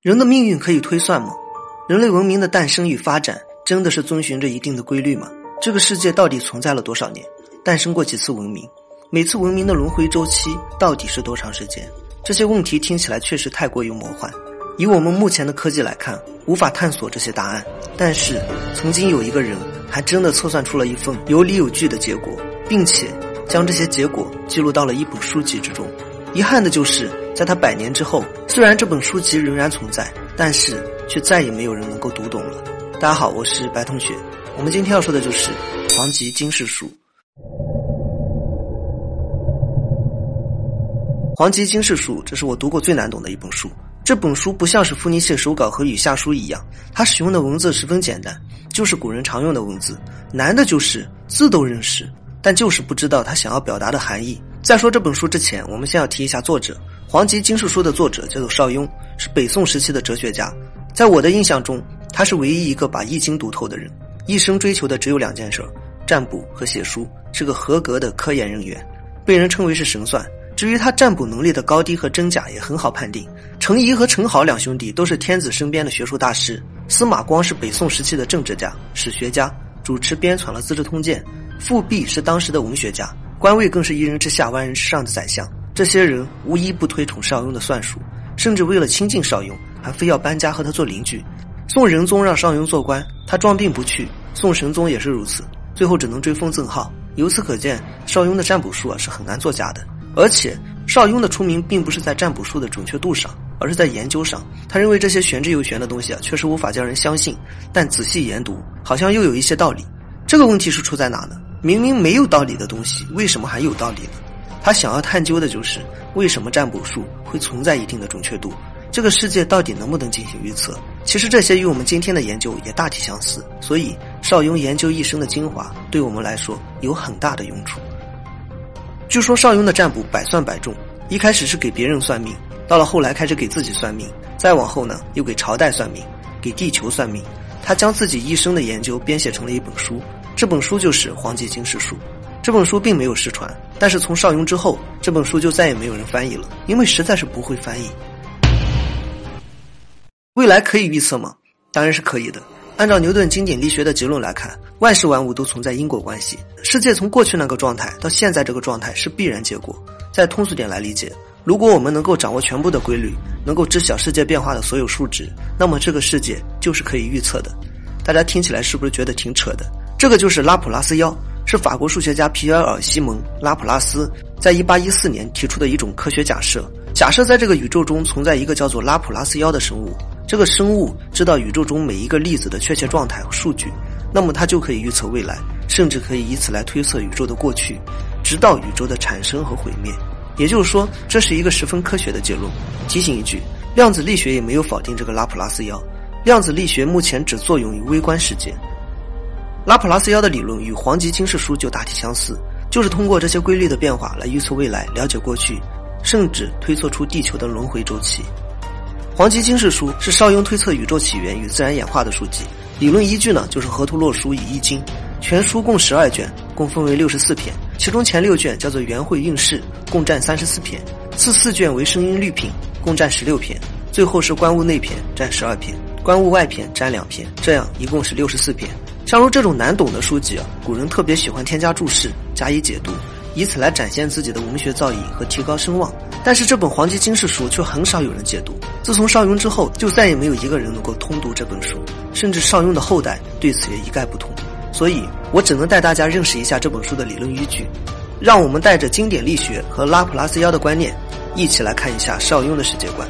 人的命运可以推算吗？人类文明的诞生与发展真的是遵循着一定的规律吗？这个世界到底存在了多少年？诞生过几次文明？每次文明的轮回周期到底是多长时间？这些问题听起来确实太过于魔幻。以我们目前的科技来看，无法探索这些答案。但是，曾经有一个人还真的测算出了一份有理有据的结果，并且将这些结果记录到了一本书籍之中。遗憾的就是，在他百年之后，虽然这本书籍仍然存在，但是却再也没有人能够读懂了。大家好，我是白同学。我们今天要说的就是《黄极经世书》。《黄极经世书》这是我读过最难懂的一本书。这本书不像是傅尼谢手稿和雨下书一样，它使用的文字十分简单，就是古人常用的文字。难的就是字都认识，但就是不知道他想要表达的含义。在说这本书之前，我们先要提一下作者，《黄极经世书》的作者叫做邵雍，是北宋时期的哲学家。在我的印象中，他是唯一一个把《易经》读透的人，一生追求的只有两件事：占卜和写书，是个合格的科研人员，被人称为是神算。至于他占卜能力的高低和真假，也很好判定。程颐和程颢两兄弟都是天子身边的学术大师。司马光是北宋时期的政治家、史学家，主持编纂了《资治通鉴》。富弼是当时的文学家，官位更是一人之下、万人之上的宰相。这些人无一不推崇邵雍的算术，甚至为了亲近邵雍，还非要搬家和他做邻居。宋仁宗让邵雍做官，他装病不去。宋神宗也是如此，最后只能追封赠号。由此可见，邵雍的占卜术啊是很难作假的。而且，邵雍的出名并不是在占卜术的准确度上，而是在研究上。他认为这些玄之又玄的东西啊，确实无法叫人相信。但仔细研读，好像又有一些道理。这个问题是出在哪呢？明明没有道理的东西，为什么还有道理呢？他想要探究的就是为什么占卜术会存在一定的准确度？这个世界到底能不能进行预测？其实这些与我们今天的研究也大体相似。所以，邵雍研究一生的精华，对我们来说有很大的用处。据说邵雍的占卜百算百中，一开始是给别人算命，到了后来开始给自己算命，再往后呢又给朝代算命，给地球算命。他将自己一生的研究编写成了一本书，这本书就是《黄极经世书》。这本书并没有失传，但是从邵雍之后，这本书就再也没有人翻译了，因为实在是不会翻译。未来可以预测吗？当然是可以的。按照牛顿经典力学的结论来看，万事万物都存在因果关系。世界从过去那个状态到现在这个状态是必然结果。再通俗点来理解，如果我们能够掌握全部的规律，能够知晓世界变化的所有数值，那么这个世界就是可以预测的。大家听起来是不是觉得挺扯的？这个就是拉普拉斯妖，是法国数学家皮埃尔·西蒙·拉普拉斯在1814年提出的一种科学假设。假设在这个宇宙中存在一个叫做拉普拉斯妖的生物。这个生物知道宇宙中每一个粒子的确切状态和数据，那么它就可以预测未来，甚至可以以此来推测宇宙的过去，直到宇宙的产生和毁灭。也就是说，这是一个十分科学的结论。提醒一句，量子力学也没有否定这个拉普拉斯妖。量子力学目前只作用于微观世界。拉普拉斯妖的理论与《黄极经世书》就大体相似，就是通过这些规律的变化来预测未来、了解过去，甚至推测出地球的轮回周期。《黄极经世书》是邵雍推测宇宙起源与自然演化的书籍，理论依据呢就是河图洛书与易经。全书共十二卷，共分为六十四篇，其中前六卷叫做元会运势，共占三十四篇；次四卷为声音律品，共占十六篇；最后是观物内篇，占十二篇，观物外篇占两篇，这样一共是六十四篇。像如这种难懂的书籍，古人特别喜欢添加注释，加以解读。以此来展现自己的文学造诣和提高声望，但是这本《黄极经世书》却很少有人解读。自从邵雍之后，就再也没有一个人能够通读这本书，甚至邵雍的后代对此也一概不通。所以，我只能带大家认识一下这本书的理论依据。让我们带着经典力学和拉普拉斯妖的观念，一起来看一下邵雍的世界观。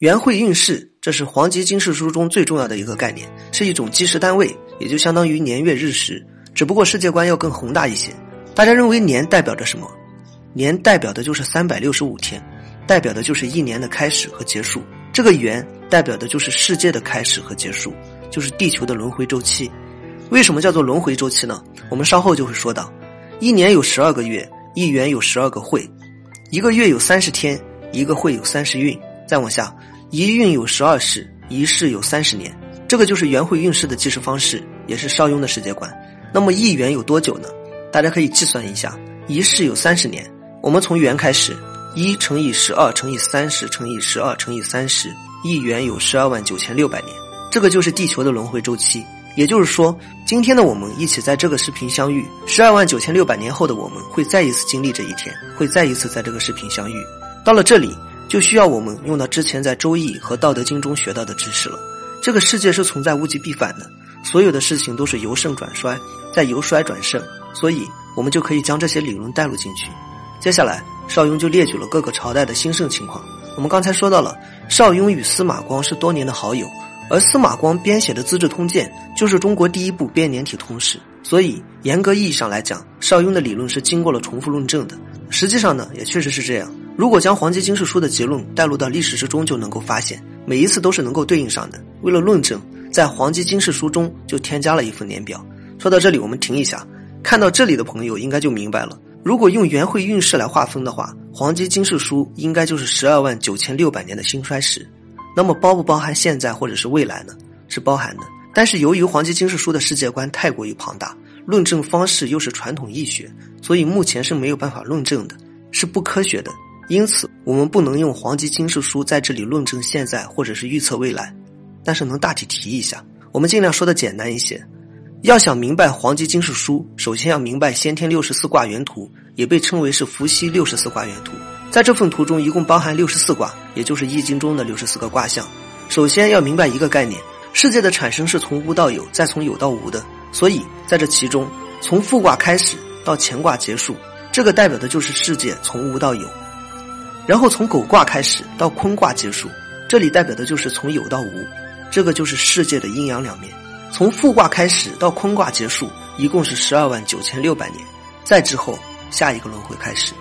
元会运势，这是《黄极经世书》中最重要的一个概念，是一种计时单位，也就相当于年月日时。只不过世界观要更宏大一些。大家认为年代表着什么？年代表的就是三百六十五天，代表的就是一年的开始和结束。这个元代表的就是世界的开始和结束，就是地球的轮回周期。为什么叫做轮回周期呢？我们稍后就会说到。一年有十二个月，一元有十二个会，一个月有三十天，一个会有三十运。再往下，一运有十二世，一世有三十年。这个就是元会运势的计时方式，也是邵雍的世界观。那么一元有多久呢？大家可以计算一下，一世有三十年，我们从元开始，一乘以十二乘以三十乘以十二乘以三十，一元有十二万九千六百年。这个就是地球的轮回周期。也就是说，今天的我们一起在这个视频相遇，十二万九千六百年后的我们会再一次经历这一天，会再一次在这个视频相遇。到了这里，就需要我们用到之前在《周易》和《道德经》中学到的知识了。这个世界是存在物极必反的，所有的事情都是由盛转衰，再由衰转盛，所以我们就可以将这些理论带入进去。接下来，邵雍就列举了各个朝代的兴盛情况。我们刚才说到了，邵雍与司马光是多年的好友。而司马光编写的《资治通鉴》就是中国第一部编年体通史，所以严格意义上来讲，邵雍的理论是经过了重复论证的。实际上呢，也确实是这样。如果将《黄帝经世书》的结论带入到历史之中，就能够发现，每一次都是能够对应上的。为了论证，在《黄帝经世书》中就添加了一份年表。说到这里，我们停一下，看到这里的朋友应该就明白了。如果用元会运势来划分的话，《黄帝经世书》应该就是十二万九千六百年的兴衰史。那么包不包含现在或者是未来呢？是包含的。但是由于《黄帝经世书》的世界观太过于庞大，论证方式又是传统易学，所以目前是没有办法论证的，是不科学的。因此，我们不能用《黄极经世书》在这里论证现在或者是预测未来。但是能大体提一下，我们尽量说的简单一些。要想明白《黄极经世书》，首先要明白先天六十四卦原图，也被称为是伏羲六十四卦原图。在这份图中，一共包含六十四卦，也就是易经中的六十四个卦象。首先要明白一个概念：世界的产生是从无到有，再从有到无的。所以在这其中，从复卦开始到乾卦结束，这个代表的就是世界从无到有；然后从狗卦开始到坤卦结束，这里代表的就是从有到无，这个就是世界的阴阳两面。从复卦开始到坤卦结束，一共是十二万九千六百年。再之后，下一个轮回开始。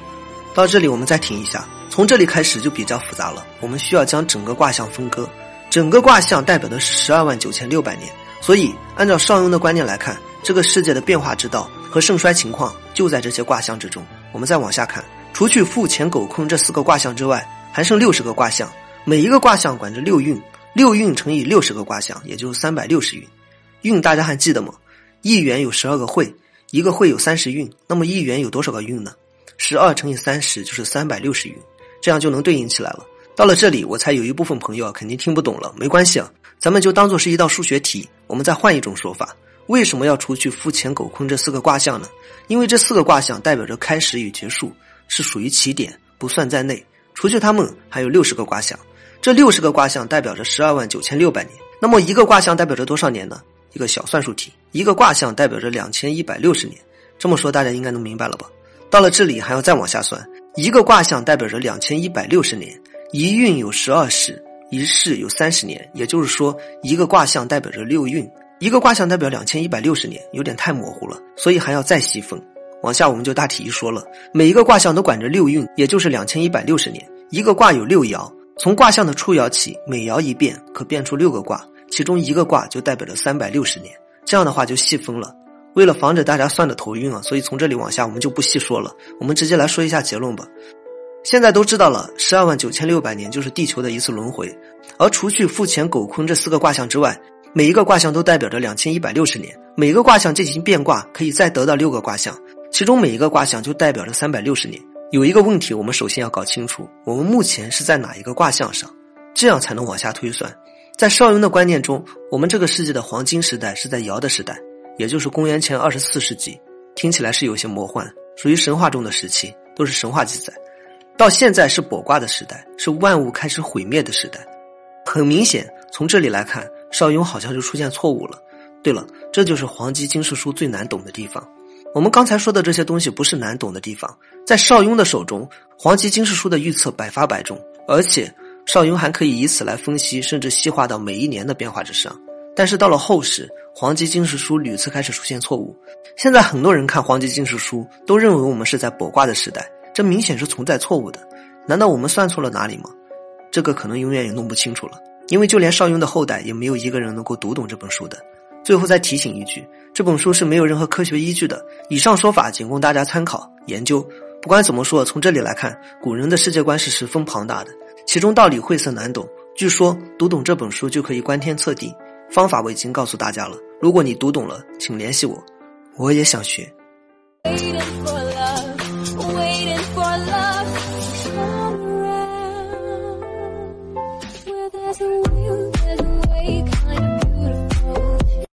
到这里，我们再停一下。从这里开始就比较复杂了。我们需要将整个卦象分割，整个卦象代表的是十二万九千六百年。所以，按照邵雍的观念来看，这个世界的变化之道和盛衰情况就在这些卦象之中。我们再往下看，除去富、钱、狗、坤这四个卦象之外，还剩六十个卦象，每一个卦象管着六运，六运乘以六十个卦象，也就是三百六十运。运大家还记得吗？一元有十二个会，一个会有三十运，那么一元有多少个运呢？十二乘以三十就是三百六十运，这样就能对应起来了。到了这里，我猜有一部分朋友肯定听不懂了，没关系啊，咱们就当做是一道数学题。我们再换一种说法，为什么要除去夫乾狗坤这四个卦象呢？因为这四个卦象代表着开始与结束，是属于起点，不算在内。除去它们，还有六十个卦象，这六十个卦象代表着十二万九千六百年。那么一个卦象代表着多少年呢？一个小算术题，一个卦象代表着两千一百六十年。这么说大家应该能明白了吧？到了这里还要再往下算，一个卦象代表着两千一百六十年，一运有十二世，一世有三十年，也就是说一个卦象代表着六运，一个卦象代表两千一百六十年，有点太模糊了，所以还要再细分。往下我们就大体一说了，每一个卦象都管着六运，也就是两千一百六十年。一个卦有六爻，从卦象的初爻起，每爻一变，可变出六个卦，其中一个卦就代表着三百六十年。这样的话就细分了。为了防止大家算的头晕啊，所以从这里往下我们就不细说了，我们直接来说一下结论吧。现在都知道了，十二万九千六百年就是地球的一次轮回，而除去富乾狗坤这四个卦象之外，每一个卦象都代表着两千一百六十年，每个卦象进行变卦可以再得到六个卦象，其中每一个卦象就代表着三百六十年。有一个问题，我们首先要搞清楚，我们目前是在哪一个卦象上，这样才能往下推算。在邵雍的观念中，我们这个世界的黄金时代是在尧的时代。也就是公元前二十四世纪，听起来是有些魔幻，属于神话中的时期，都是神话记载。到现在是卜卦的时代，是万物开始毁灭的时代。很明显，从这里来看，邵雍好像就出现错误了。对了，这就是《黄帝经世书》最难懂的地方。我们刚才说的这些东西不是难懂的地方，在邵雍的手中，《黄帝经世书》的预测百发百中，而且邵雍还可以以此来分析，甚至细化到每一年的变化之上。但是到了后世，《黄帝经世书》屡次开始出现错误。现在很多人看《黄帝经世书》，都认为我们是在卜卦的时代，这明显是存在错误的。难道我们算错了哪里吗？这个可能永远也弄不清楚了，因为就连邵雍的后代也没有一个人能够读懂这本书的。最后再提醒一句，这本书是没有任何科学依据的，以上说法仅供大家参考研究。不管怎么说，从这里来看，古人的世界观是十分庞大的，其中道理晦涩难懂。据说读懂这本书就可以观天测地。方法我已经告诉大家了，如果你读懂了，请联系我，我也想学。